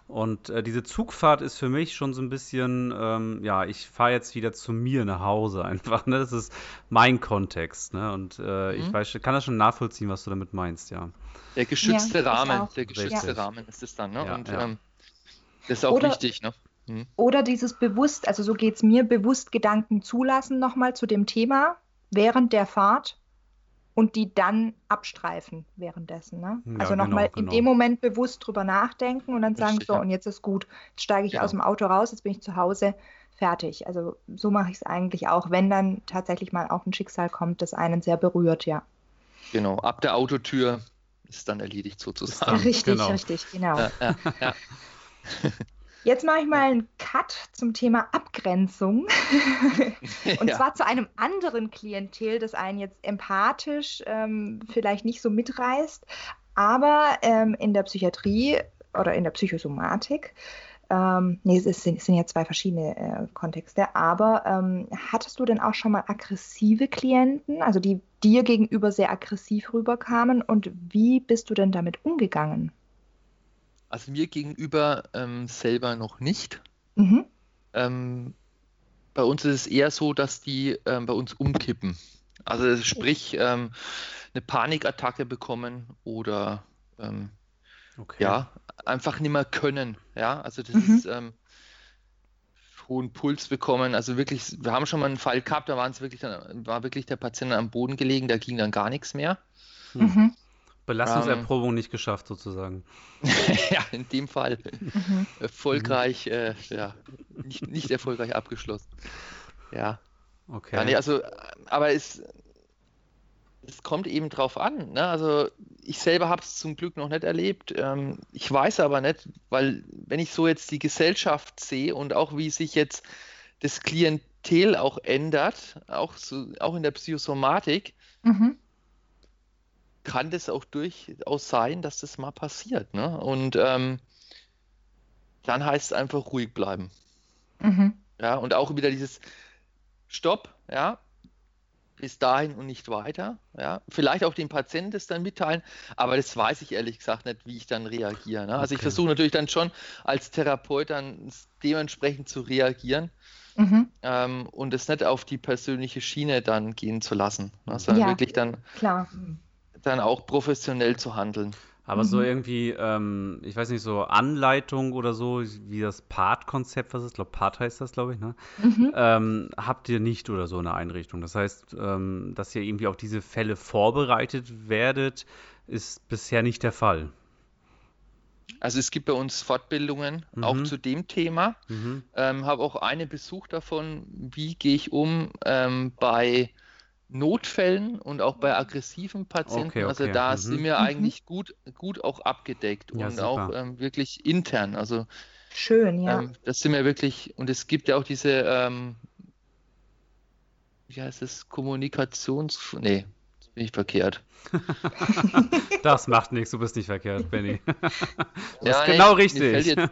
Und äh, diese Zugfahrt ist für mich schon so ein bisschen, ähm, ja, ich fahre jetzt wieder zu mir nach Hause einfach, ne? Das ist mein Kontext, ne? Und äh, ich Mhm. weiß, kann das schon nachvollziehen, was du damit meinst, ja. Der geschützte ich Rahmen, der geschützte Richtig. Rahmen ist es dann. Ne? Ja, und ja. ähm, das ist auch Oder- wichtig. Ne? Mhm. Oder dieses bewusst, also so geht es mir, bewusst Gedanken zulassen nochmal zu dem Thema während der Fahrt und die dann abstreifen währenddessen. Ne? Ja, also genau, nochmal in genau. dem Moment bewusst drüber nachdenken und dann sagen, Richtig, so, ja. und jetzt ist gut, jetzt steige ich Genau. aus dem Auto raus, jetzt bin ich zu Hause, fertig. Also so mache ich es eigentlich auch, wenn dann tatsächlich mal auch ein Schicksal kommt, das einen sehr berührt, ja. Genau, ab der Autotür ist dann erledigt sozusagen. Richtig, genau. richtig, genau. Ja, ja, ja. Jetzt mache ich mal einen Cut zum Thema Abgrenzung. Und Ja. zwar zu einem anderen Klientel, das einen jetzt empathisch ähm, vielleicht nicht so mitreißt, aber ähm, in der Psychiatrie oder in der Psychosomatik, ähm, nee, es sind, es sind ja zwei verschiedene äh, Kontexte, aber ähm, hattest du denn auch schon mal aggressive Klienten, also die dir gegenüber sehr aggressiv rüberkamen und wie bist du denn damit umgegangen? Also mir gegenüber ähm, selber noch nicht. Mhm. Ähm, bei uns ist es eher so, dass die ähm, bei uns umkippen. Also sprich, ähm, eine Panikattacke bekommen oder ähm, Okay. ja, einfach nicht mehr können. Ja, also das Mhm. ist ähm, hohen Puls bekommen. Also wirklich, wir haben schon mal einen Fall gehabt, da waren es wirklich dann, war wirklich der Patient am Boden gelegen, da ging dann gar nichts mehr. Hm. Mhm. Belastungserprobung nicht geschafft, sozusagen. ja, in dem Fall Mhm. erfolgreich, äh, ja, nicht, nicht erfolgreich abgeschlossen. Ja. Okay. Ja, nee, also, aber es, es kommt eben drauf an. Ne? Also ich selber habe es zum Glück noch nicht erlebt. Ähm, ich weiß aber nicht, weil wenn ich so jetzt die Gesellschaft sehe und auch wie sich jetzt das Klientel auch ändert, auch, so, auch in der Psychosomatik, Mhm. Kann das auch durchaus sein, dass das mal passiert. Ne? Und ähm, dann heißt es einfach ruhig bleiben. Mhm. Ja, und auch wieder dieses Stopp, ja, bis dahin und nicht weiter. Ja, vielleicht auch dem Patienten das dann mitteilen, aber das weiß ich ehrlich gesagt nicht, wie ich dann reagiere. Ne? Also ich Okay. versuche natürlich dann schon als Therapeut dann dementsprechend zu reagieren Mhm. ähm, und es nicht auf die persönliche Schiene dann gehen zu lassen, ne? sondern Ja. wirklich dann, Klar. Dann auch professionell zu handeln. Aber so Mhm. irgendwie, ähm, ich weiß nicht, so Anleitung oder so, wie das Part-Konzept, was ist, ich glaube, Part heißt das, glaube ich, ne? Mhm. Ähm, habt ihr nicht oder so eine Einrichtung. Das heißt, ähm, dass ihr irgendwie auf diese Fälle vorbereitet werdet, ist bisher nicht der Fall. Also es gibt bei uns Fortbildungen auch Mhm. zu dem Thema. Mhm. Ähm, habe auch einen Besuch davon, wie gehe ich um ähm, bei Notfällen und auch bei aggressiven Patienten. Okay, Also okay. da Mhm. sind wir eigentlich gut, gut auch abgedeckt Ja, und super. auch ähm, wirklich intern. Also Schön, ja. ähm, das sind wir wirklich, und es gibt ja auch diese, ähm, wie heißt es, Kommunikations... Nee, bin ich verkehrt. Das macht nichts, du bist nicht verkehrt, Benny. Das Ja, ist nee, genau Mir fällt richtig. jetzt,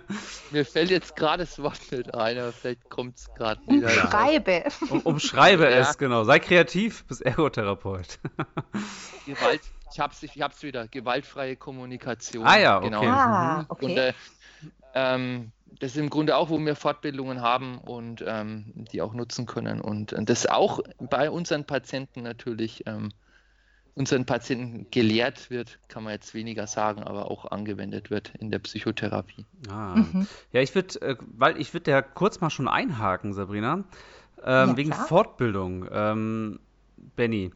mir fällt jetzt gerade das Wort nicht ein, aber vielleicht kommt es gerade wieder. Umschreibe. Um, umschreibe Ja. es, genau. Sei kreativ, bist Ergotherapeut. Gewalt, ich hab's, ich hab's wieder, gewaltfreie Kommunikation. Ah ja, genau. okay. Ah, Mhm. okay. Und äh, ähm, das ist im Grunde auch, wo wir Fortbildungen haben und ähm, die auch nutzen können. Und, und das auch bei unseren Patienten natürlich, ähm, unseren Patienten gelehrt wird, kann man jetzt weniger sagen, aber auch angewendet wird in der Psychotherapie. Ah. Mhm. Ja, ich würde, äh, weil ich würde ja kurz mal schon einhaken, Sabrina, ähm, Ja, wegen klar. Fortbildung. Ähm, Benny,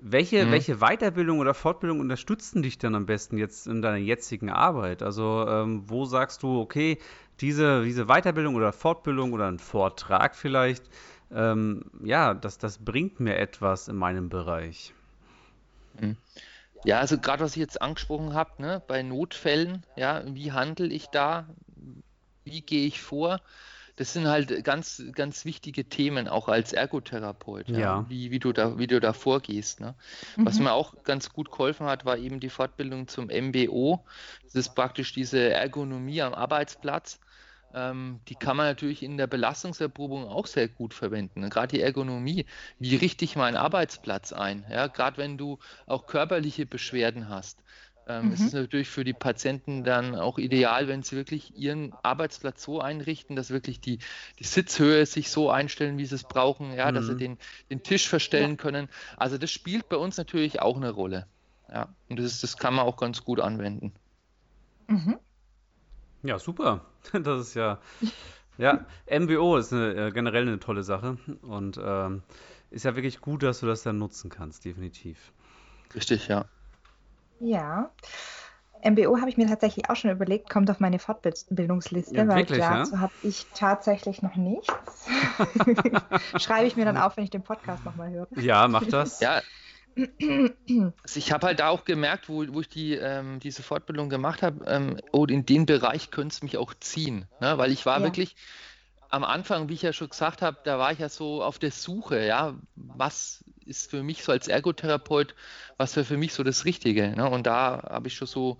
welche, Mhm. welche Weiterbildung oder Fortbildung unterstützen dich denn am besten jetzt in deiner jetzigen Arbeit? Also, ähm, wo sagst du, okay, diese, diese Weiterbildung oder Fortbildung oder ein Vortrag vielleicht, ähm, ja, das, das bringt mir etwas in meinem Bereich. Ja, also gerade was ich jetzt angesprochen habe, ne, bei Notfällen, ja, wie handle ich da? Wie gehe ich vor? Das sind halt ganz, ganz wichtige Themen, auch als Ergotherapeut, ja, Ja. Wie, wie du da, wie du da vorgehst. Ne? Was Mhm. mir auch ganz gut geholfen hat, war eben die Fortbildung zum MBO. Das ist praktisch diese Ergonomie am Arbeitsplatz. Ähm, die kann man natürlich in der Belastungserprobung auch sehr gut verwenden. ne? Gerade die Ergonomie. Wie richte ich meinen Arbeitsplatz ein? Ja, gerade wenn du auch körperliche Beschwerden hast. Ähm, Es Mhm. ist natürlich für die Patienten dann auch ideal, wenn sie wirklich ihren Arbeitsplatz so einrichten, dass wirklich die, die Sitzhöhe sich so einstellen, wie sie es brauchen, ja, dass sie Mhm. den, den Tisch verstellen können. Also das spielt bei uns natürlich auch eine Rolle. Ja, und das, ist, das kann man auch ganz gut anwenden. Mhm. Ja, super. Das ist ja, ja, MBO ist eine, äh, generell eine tolle Sache und ähm, ist ja wirklich gut, dass du das dann nutzen kannst, definitiv. Richtig, ja. Ja. MBO habe ich mir tatsächlich auch schon überlegt, kommt auf meine Fortbildungsliste, Ja, weil wirklich, ja? dazu habe ich tatsächlich noch nichts. Schreibe ich mir dann auf, wenn ich den Podcast nochmal höre. Ja, mach das. Ja, also ich habe halt da auch gemerkt, wo, wo ich die, ähm, diese Fortbildung gemacht habe, ähm, oh, in den Bereich könnte es mich auch ziehen. Ne? Weil ich war Ja. wirklich am Anfang, wie ich ja schon gesagt habe, da war ich ja so auf der Suche, ja, was ist für mich so als Ergotherapeut, was wäre für mich so das Richtige. Ne? Und da habe ich schon so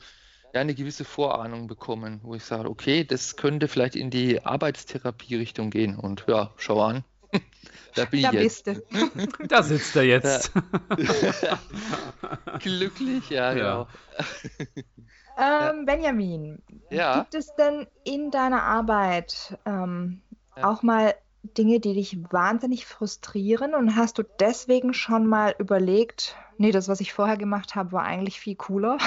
ja, eine gewisse Vorahnung bekommen, wo ich sage, okay, das könnte vielleicht in die Arbeitstherapie-Richtung gehen. Und ja, schau an, da bin Da ich jetzt. bist du. Da sitzt er jetzt. Glücklich, ja, Ja. genau. Ähm, Benjamin, Ja. gibt es denn in deiner Arbeit ähm, Ja. auch mal Dinge, die dich wahnsinnig frustrieren und hast du deswegen schon mal überlegt, nee, das, was ich vorher gemacht habe, war eigentlich viel cooler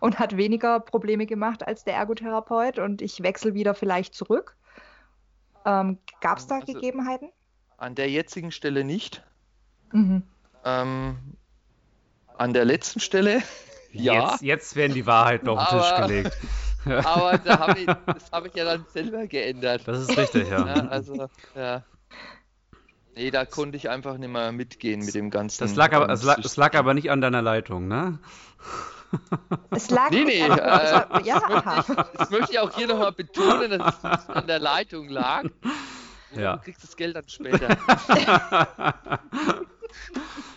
und hat weniger Probleme gemacht als der Ergotherapeut und ich wechsle wieder vielleicht zurück? Ähm, Gab es da Also- Gegebenheiten? An der jetzigen Stelle nicht. Mhm. Ähm, an der letzten Stelle, ja. Jetzt, jetzt werden die Wahrheiten auf den Tisch gelegt. Aber da hab ich, das habe ich ja dann selber geändert. Das ist richtig, ja. Ja, also, ja. Nee, da konnte ich einfach nicht mehr mitgehen mit dem ganzen. Das lag aber, ähm, es lag, es lag aber nicht an deiner Leitung, ne? Es lag Nee, nee, also, äh, ja, aha. Das möchte ich auch hier nochmal betonen, dass es nicht an der Leitung lag. Ja. Du kriegst das Geld dann später.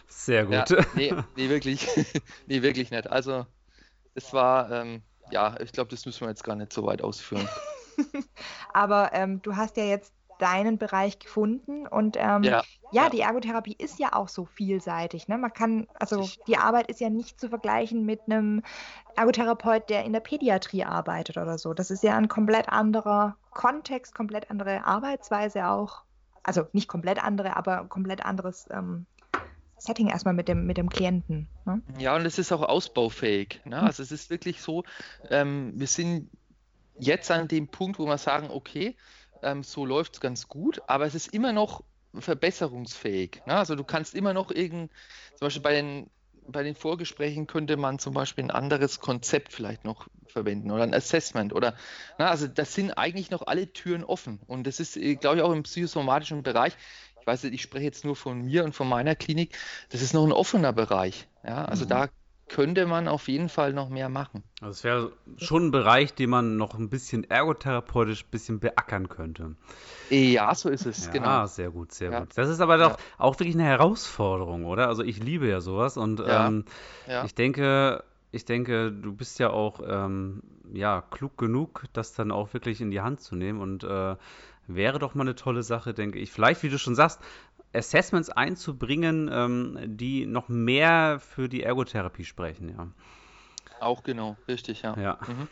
Sehr Ja, gut. nee, nee, wirklich. nee, wirklich nicht. Also, es war, ähm, ja, ich glaube, das müssen wir jetzt gar nicht so weit ausführen. Aber ähm, du hast ja jetzt deinen Bereich gefunden und ähm, Ja, ja, ja. die Ergotherapie ist ja auch so vielseitig. Ne? Man kann, also die Arbeit ist ja nicht zu vergleichen mit einem Ergotherapeut, der in der Pädiatrie arbeitet oder so. Das ist ja ein komplett anderer Kontext, komplett andere Arbeitsweise auch. Also nicht komplett andere, aber komplett anderes ähm, Setting erstmal mit dem, mit dem Klienten. Ne? Ja, und es ist auch ausbaufähig. Ne? Also es ist wirklich so, ähm, wir sind jetzt an dem Punkt, wo wir sagen, okay, ähm, so läuft es ganz gut, aber es ist immer noch verbesserungsfähig. Ne? Also du kannst immer noch irgend, zum Beispiel bei den, bei den Vorgesprächen könnte man zum Beispiel ein anderes Konzept vielleicht noch verwenden oder ein Assessment oder, na, also das sind eigentlich noch alle Türen offen und das ist, glaube ich, auch im psychosomatischen Bereich. ich weiß nicht, ich spreche jetzt nur von mir und von meiner Klinik, das ist noch ein offener Bereich. Ja, also mhm. da könnte man auf jeden Fall noch mehr machen. Also es wäre schon ein Bereich, den man noch ein bisschen ergotherapeutisch ein bisschen beackern könnte. Ja, so ist es, ja, genau. Ah, sehr gut, sehr ja. gut. Das ist aber doch ja. auch wirklich eine Herausforderung, oder? Also ich liebe ja sowas und ähm, ich denke, ich denke, du bist ja auch ähm, ja, klug genug, das dann auch wirklich in die Hand zu nehmen und äh, wäre doch mal eine tolle Sache, denke ich. Vielleicht, wie du schon sagst, Assessments einzubringen, ähm, die noch mehr für die Ergotherapie sprechen, ja. Auch genau, richtig, ja. Ja. Mhm.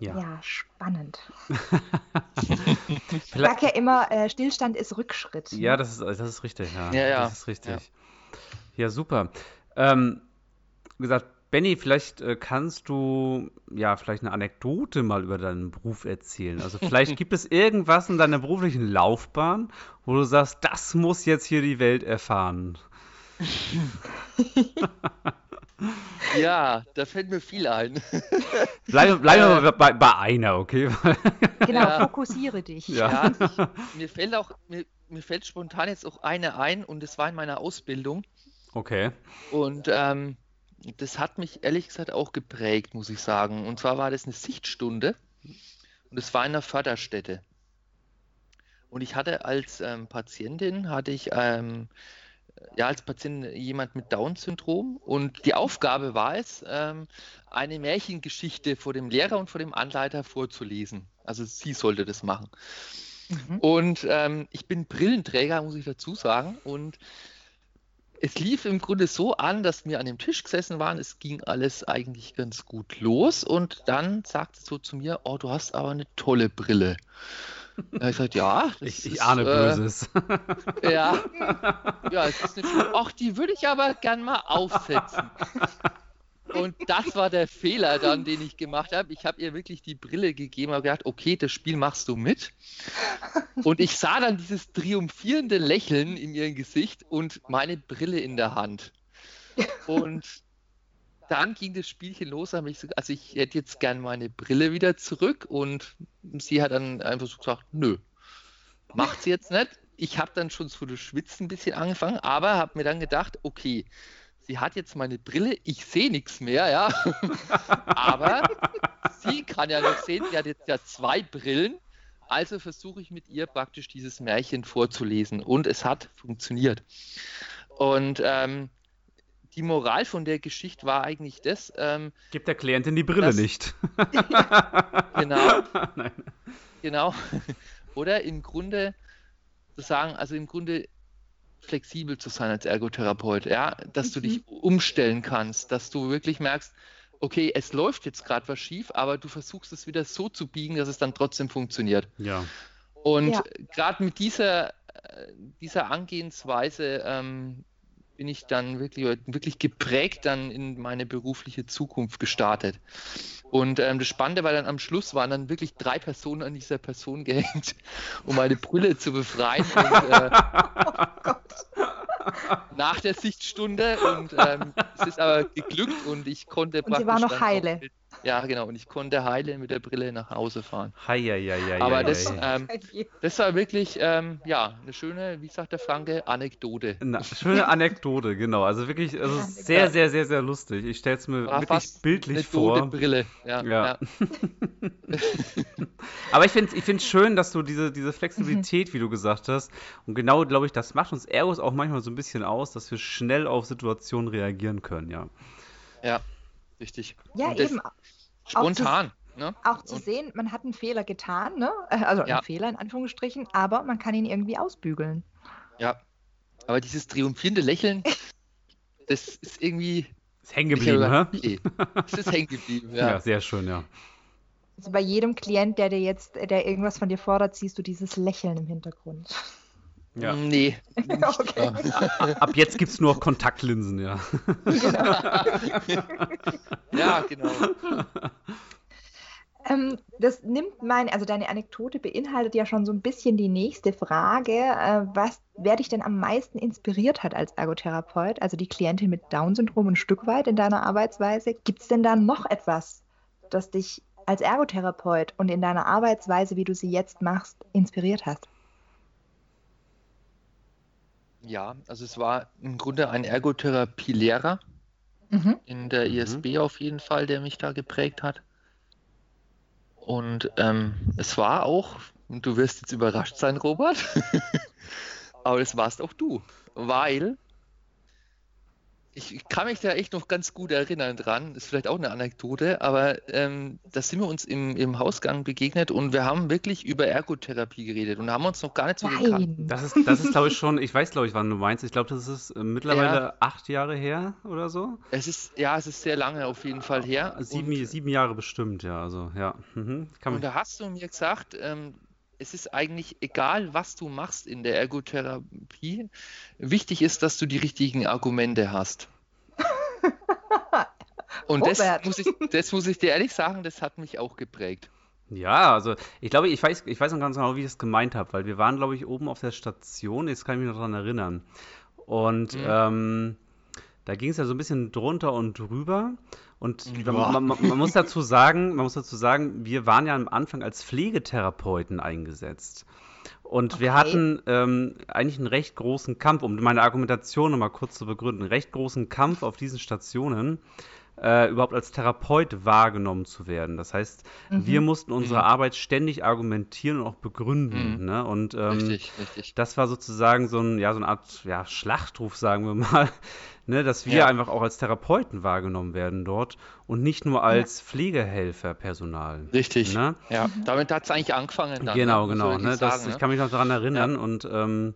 Ja. ja. spannend. ich sage ja immer, äh, Stillstand ist Rückschritt. Ne? Ja, das ist, das ist richtig, ja. Ja, ja. Das ist richtig. Ja, ja super. Ähm, wie gesagt, Benny, vielleicht äh, kannst du ja vielleicht eine Anekdote mal über deinen Beruf erzählen. Also vielleicht gibt es irgendwas in deiner beruflichen Laufbahn, wo du sagst, das muss jetzt hier die Welt erfahren. ja, da fällt mir viel ein. Bleiben bleib äh, bei, bei, einer, okay? genau, ja. fokussiere dich. Ja, ja ich, mir fällt auch, mir, mir fällt spontan jetzt auch eine ein und es war in meiner Ausbildung. Okay. Und ähm, das hat mich ehrlich gesagt auch geprägt, muss ich sagen. Und zwar war das eine Sichtstunde und es war in einer Förderstätte. Und ich hatte als ähm, Patientin, hatte ich ähm, ja als Patientin jemand mit Down-Syndrom und die Aufgabe war es, ähm, eine Märchengeschichte vor dem Lehrer und vor dem Anleiter vorzulesen. Also sie sollte das machen. Mhm. Und ähm, ich bin Brillenträger, muss ich dazu sagen. Und es lief im Grunde so an, dass wir an dem Tisch gesessen waren. Es ging alles eigentlich ganz gut los. Und dann sagte so zu mir: Oh, du hast aber eine tolle Brille. Da habe ich gesagt, ja. ich, ich ahne äh, Böses. ja. Ja, es ist eine Ach, die würde ich aber gern mal aufsetzen. Und das war der Fehler dann, den ich gemacht habe. Ich habe ihr wirklich die Brille gegeben und gedacht, okay, das Spiel machst du mit. Und ich sah dann dieses triumphierende Lächeln in ihrem Gesicht und meine Brille in der Hand. Und dann ging das Spielchen los. Also ich hätte jetzt gern meine Brille wieder zurück und sie hat dann einfach so gesagt, nö, macht sie jetzt nicht. Ich habe dann schon zu schwitzen ein bisschen angefangen, aber habe mir dann gedacht, okay, sie hat jetzt meine Brille, ich sehe nichts mehr, ja. Aber sie kann ja noch sehen, sie hat jetzt ja zwei Brillen. Also versuche ich mit ihr praktisch dieses Märchen vorzulesen. Und es hat funktioniert. Und ähm, die Moral von der Geschichte war eigentlich das. Ähm, Gibt der Klientin die Brille dass, nicht. genau. Nein. Genau. Oder im Grunde zu sagen, also im Grunde flexibel zu sein als Ergotherapeut, ja, dass mhm. du dich mhm. umstellen kannst, dass du wirklich merkst, okay, es läuft jetzt gerade was schief, aber du versuchst es wieder so zu biegen, dass es dann trotzdem funktioniert. Ja. Und ja. gerade mit dieser, äh, dieser Angehensweise ähm, bin ich dann wirklich, wirklich geprägt dann in meine berufliche Zukunft gestartet. Und ähm, das Spannende war dann am Schluss waren dann wirklich drei Personen an dieser Person gehängt, um meine Brille zu befreien. Und, äh, oh nach der Sichtstunde und ähm, es ist aber geglückt und ich konnte und sie war noch heile. Mit, ja, genau, und ich konnte heile mit der Brille nach Hause fahren. Hei, hei, hei, aber das, ähm, das war wirklich, ähm, ja, eine schöne, wie sagt der Franke, Anekdote. Na, schöne Anekdote, genau. Also wirklich, also sehr, sehr, sehr, sehr lustig. Ich stelle es mir war wirklich bildlich eine vor. Brille, ja. ja. ja. aber ich finde es schön, dass du diese, diese Flexibilität, mhm. wie du gesagt hast, und genau, glaube ich, das macht uns Ergos auch manchmal so ein bisschen aus, dass wir schnell auf Situationen reagieren können, ja. Ja, richtig. Ja, eben. Spontan. Auch zu, ne? auch zu sehen, man hat einen Fehler getan, ne? Äh, also ja. einen Fehler in Anführungsstrichen, aber man kann ihn irgendwie ausbügeln. Ja. Aber dieses triumphierende Lächeln, das ist irgendwie. Ist hängen geblieben, hä? Es ist hängen geblieben, ja. Ja, sehr schön, ja. Also bei jedem Klient, der dir jetzt, der irgendwas von dir fordert, siehst du dieses Lächeln im Hintergrund. Ja. Nee. okay. Ab jetzt gibt es nur noch Kontaktlinsen, ja. Genau. ja, genau. Ähm, das nimmt mein, also deine Anekdote beinhaltet ja schon so ein bisschen die nächste Frage, äh, was, wer dich denn am meisten inspiriert hat als Ergotherapeut, also die Klientin mit Down-Syndrom ein Stück weit in deiner Arbeitsweise. Gibt es denn da noch etwas, das dich als Ergotherapeut und in deiner Arbeitsweise, wie du sie jetzt machst, inspiriert hast? Ja, also es war im Grunde ein Ergotherapielehrer Mhm. in der Mhm. ISB auf jeden Fall, der mich da geprägt hat. Und ähm, es war auch, und du wirst jetzt überrascht sein, Robert, aber das warst auch du, weil ich, kann mich da echt noch ganz gut erinnern dran, ist vielleicht auch eine Anekdote, aber ähm, da sind wir uns im, im Hausgang begegnet und wir haben wirklich über Ergotherapie geredet und haben uns noch gar nicht so gekannt. Das ist, das ist glaube ich, schon, ich weiß, glaube ich, wann du meinst. Ich glaube, das ist äh, mittlerweile acht Jahre her oder so. Es ist, ja, es ist sehr lange auf jeden Fall her. Sieben, Und- sieben Jahre bestimmt, ja. Also, ja. Mhm. Kann Und da hast du mir gesagt, ähm, es ist eigentlich egal, was du machst in der Ergotherapie. Wichtig ist, dass du die richtigen Argumente hast. Und das muss, ich, das muss ich dir ehrlich sagen, das hat mich auch geprägt. ja, also ich glaube, ich weiß, ich weiß noch ganz genau, wie ich das gemeint habe, weil wir waren, glaube ich, oben auf der Station, jetzt kann ich mich noch daran erinnern. Und Mhm. ähm, da ging es ja so ein bisschen drunter und drüber. Und man, man, man muss dazu sagen, man muss dazu sagen, wir waren ja am Anfang als Pflegetherapeuten eingesetzt. Und wir Okay. hatten ähm, eigentlich einen recht großen Kampf, um meine Argumentation nochmal kurz zu begründen, einen recht großen Kampf auf diesen Stationen, äh, überhaupt als Therapeut wahrgenommen zu werden. Das heißt, Mhm. wir mussten unsere Mhm. Arbeit ständig argumentieren und auch begründen. Mhm. Ne? Und ähm, Richtig, richtig. das war sozusagen so, ein, ja, so eine Art ja, Schlachtruf, sagen wir mal, ne? dass wir Ja. einfach auch als Therapeuten wahrgenommen werden dort und nicht nur als Pflegehelferpersonal. Richtig. Ne? Ja, damit hat es eigentlich angefangen dann. Genau, ne? Genau. Ne? Das, sagen, ich ne? kann mich noch daran erinnern und ähm,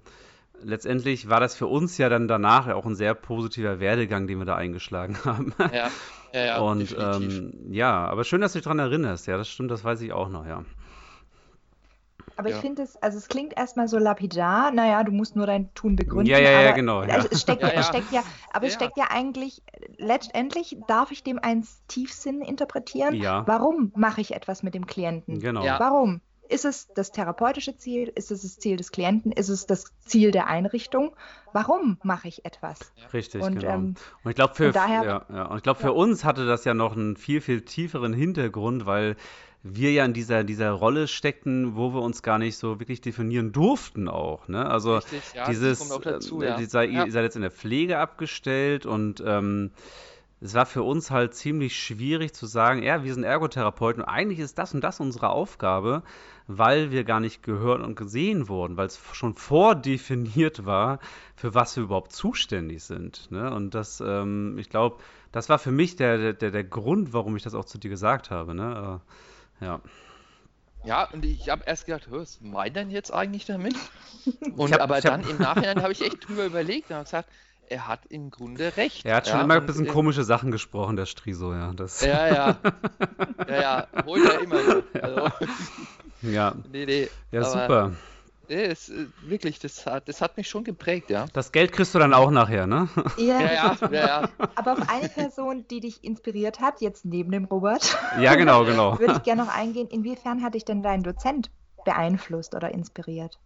letztendlich war das für uns ja dann danach auch ein sehr positiver Werdegang, den wir da eingeschlagen haben. Ja, ja, ja, und ähm, ja, aber schön, dass du dich daran erinnerst. Ja, das stimmt, das weiß ich auch noch, ja. Aber ich Ja. finde es, also es klingt erstmal so lapidar, naja, du musst nur dein Tun begründen. Ja, ja, ja, aber, genau, ja. Also es steckt ja, Ja, es steckt ja, aber es steckt ja eigentlich, letztendlich darf ich dem einen Tiefsinn interpretieren. Ja. Warum mache ich etwas mit dem Klienten? Genau. Ja. Warum? Ist es das therapeutische Ziel? Ist es das Ziel des Klienten? Ist es das Ziel der Einrichtung? Warum mache ich etwas? Richtig, Und, genau. ähm, und ich glaube, für, und daher- ja, ja. Und ich glaube, für Ja. uns hatte das ja noch einen viel, viel tieferen Hintergrund, weil wir ja in dieser, dieser Rolle steckten, wo wir uns gar nicht so wirklich definieren durften auch. Ne? Also Richtig, ja, das dieses, kommt auch dazu, äh, ja. ihr seid, Ja. ihr seid jetzt in der Pflege abgestellt und ähm, es war für uns halt ziemlich schwierig zu sagen, ja, wir sind Ergotherapeuten und eigentlich ist das und das unsere Aufgabe, weil wir gar nicht gehört und gesehen wurden, weil es schon vordefiniert war, für was wir überhaupt zuständig sind. Ne? Und das, ähm, ich glaube, das war für mich der, der, der Grund, warum ich das auch zu dir gesagt habe. Ne? Äh, ja. Ja, und ich habe erst gedacht, "Hä, was meint denn jetzt eigentlich damit? Und hab- aber ich hab- dann im Nachhinein habe ich echt drüber überlegt und habe gesagt, er hat im Grunde recht. Er hat schon ja, immer ein bisschen äh, komische Sachen gesprochen, der Striso, ja. Das, Ja, ja. Ja, ja, holt er immer so. Also, ja. nee, nee. ja, aber, super. Nee, es, äh, wirklich, das hat, das hat mich schon geprägt, ja. Das Geld kriegst du dann auch nachher, ne? Ja, Ja, ja, ja, ja. aber auf eine Person, die dich inspiriert hat, jetzt neben dem Robert, Ja, genau, genau. würde ich gerne noch eingehen. Inwiefern hat dich denn dein Dozent beeinflusst oder inspiriert?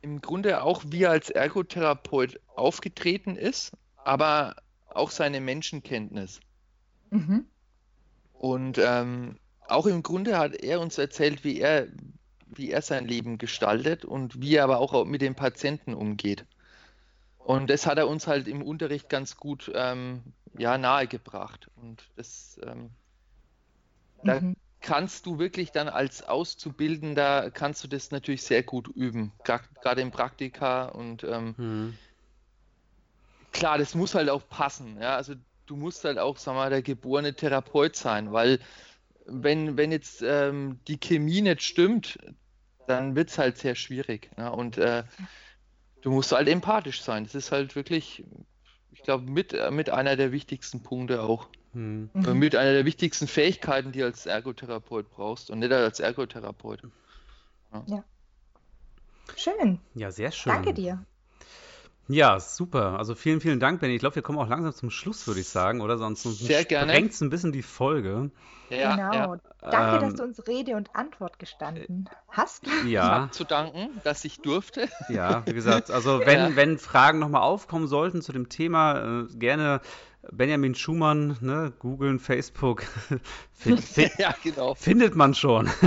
Im Grunde auch wie er als Ergotherapeut aufgetreten ist, aber auch seine Menschenkenntnis. Mhm. Und ähm, auch im Grunde hat er uns erzählt, wie er, wie er sein Leben gestaltet und wie er aber auch mit den Patienten umgeht. Und das hat er uns halt im Unterricht ganz gut ähm, ja, nahegebracht. Und das ähm, da Mhm. Kannst du wirklich dann als Auszubildender, kannst du das natürlich sehr gut üben, gerade im Praktika. Und ähm, Hm. klar, das muss halt auch passen. Ja? Also du musst halt auch, sag mal, der geborene Therapeut sein, weil wenn, wenn jetzt ähm, die Chemie nicht stimmt, dann wird es halt sehr schwierig. Ne? Und äh, du musst halt empathisch sein. Das ist halt wirklich, ich glaube, mit, äh, mit einer der wichtigsten Punkte auch. Hm. Mhm. Mit einer der wichtigsten Fähigkeiten, die du als Ergotherapeut brauchst und nicht als Ergotherapeut. Schön. Ja, sehr schön. Danke dir. Ja, super. Also vielen, vielen Dank, Benny. Ich glaube, wir kommen auch langsam zum Schluss, würde ich sagen, oder? Sonst gerne. sprengt es ein bisschen die Folge. Ja, genau. ja. Danke, Ähm, dass du uns Rede und Antwort gestanden hast. Ja, zu danken, dass ich durfte. ja, wie gesagt, also wenn, Ja. wenn Fragen nochmal aufkommen sollten zu dem Thema, äh, gerne Benjamin Schumann, ne, googeln, Facebook, fin, fin, ja, genau. findet man schon.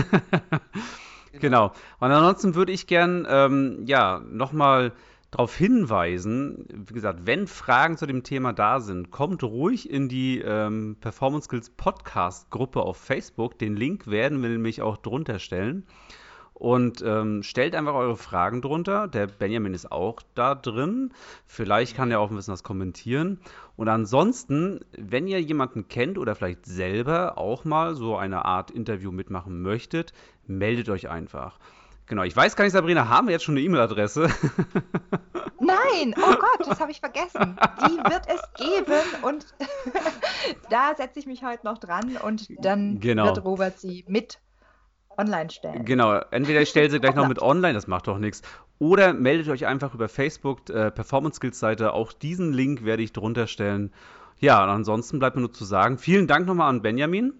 Genau. Und ansonsten würde ich gern ähm, ja nochmal darauf hinweisen, wie gesagt, wenn Fragen zu dem Thema da sind, kommt ruhig in die ähm, Performance Skills Podcast Gruppe auf Facebook. Den Link werden wir nämlich auch drunter stellen. Und ähm, stellt einfach eure Fragen drunter. Der Benjamin ist auch da drin. Vielleicht kann er auch ein bisschen was kommentieren. Und ansonsten, wenn ihr jemanden kennt oder vielleicht selber auch mal so eine Art Interview mitmachen möchtet, meldet euch einfach. Genau, ich weiß gar nicht, Sabrina, haben wir jetzt schon eine E-Mail-Adresse? Nein, oh Gott, das habe ich vergessen. Die wird es geben und da setze ich mich heute noch dran und dann genau. wird Robert sie mit online stellen. Genau, entweder ich stelle sie gleich noch mit online, das macht doch nichts. Oder meldet euch einfach über Facebook, äh, Performance Skills Seite. Auch diesen Link werde ich drunter stellen. Ja, und ansonsten bleibt mir nur zu sagen, vielen Dank nochmal an Benjamin.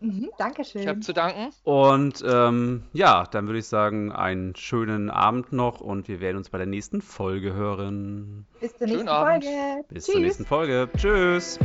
Mhm, Dankeschön. Ich habe zu danken. Und ähm, ja, dann würde ich sagen, einen schönen Abend noch und wir werden uns bei der nächsten Folge hören. Bis zur nächsten Folge. Bis Tschüss. zur nächsten Folge. Tschüss.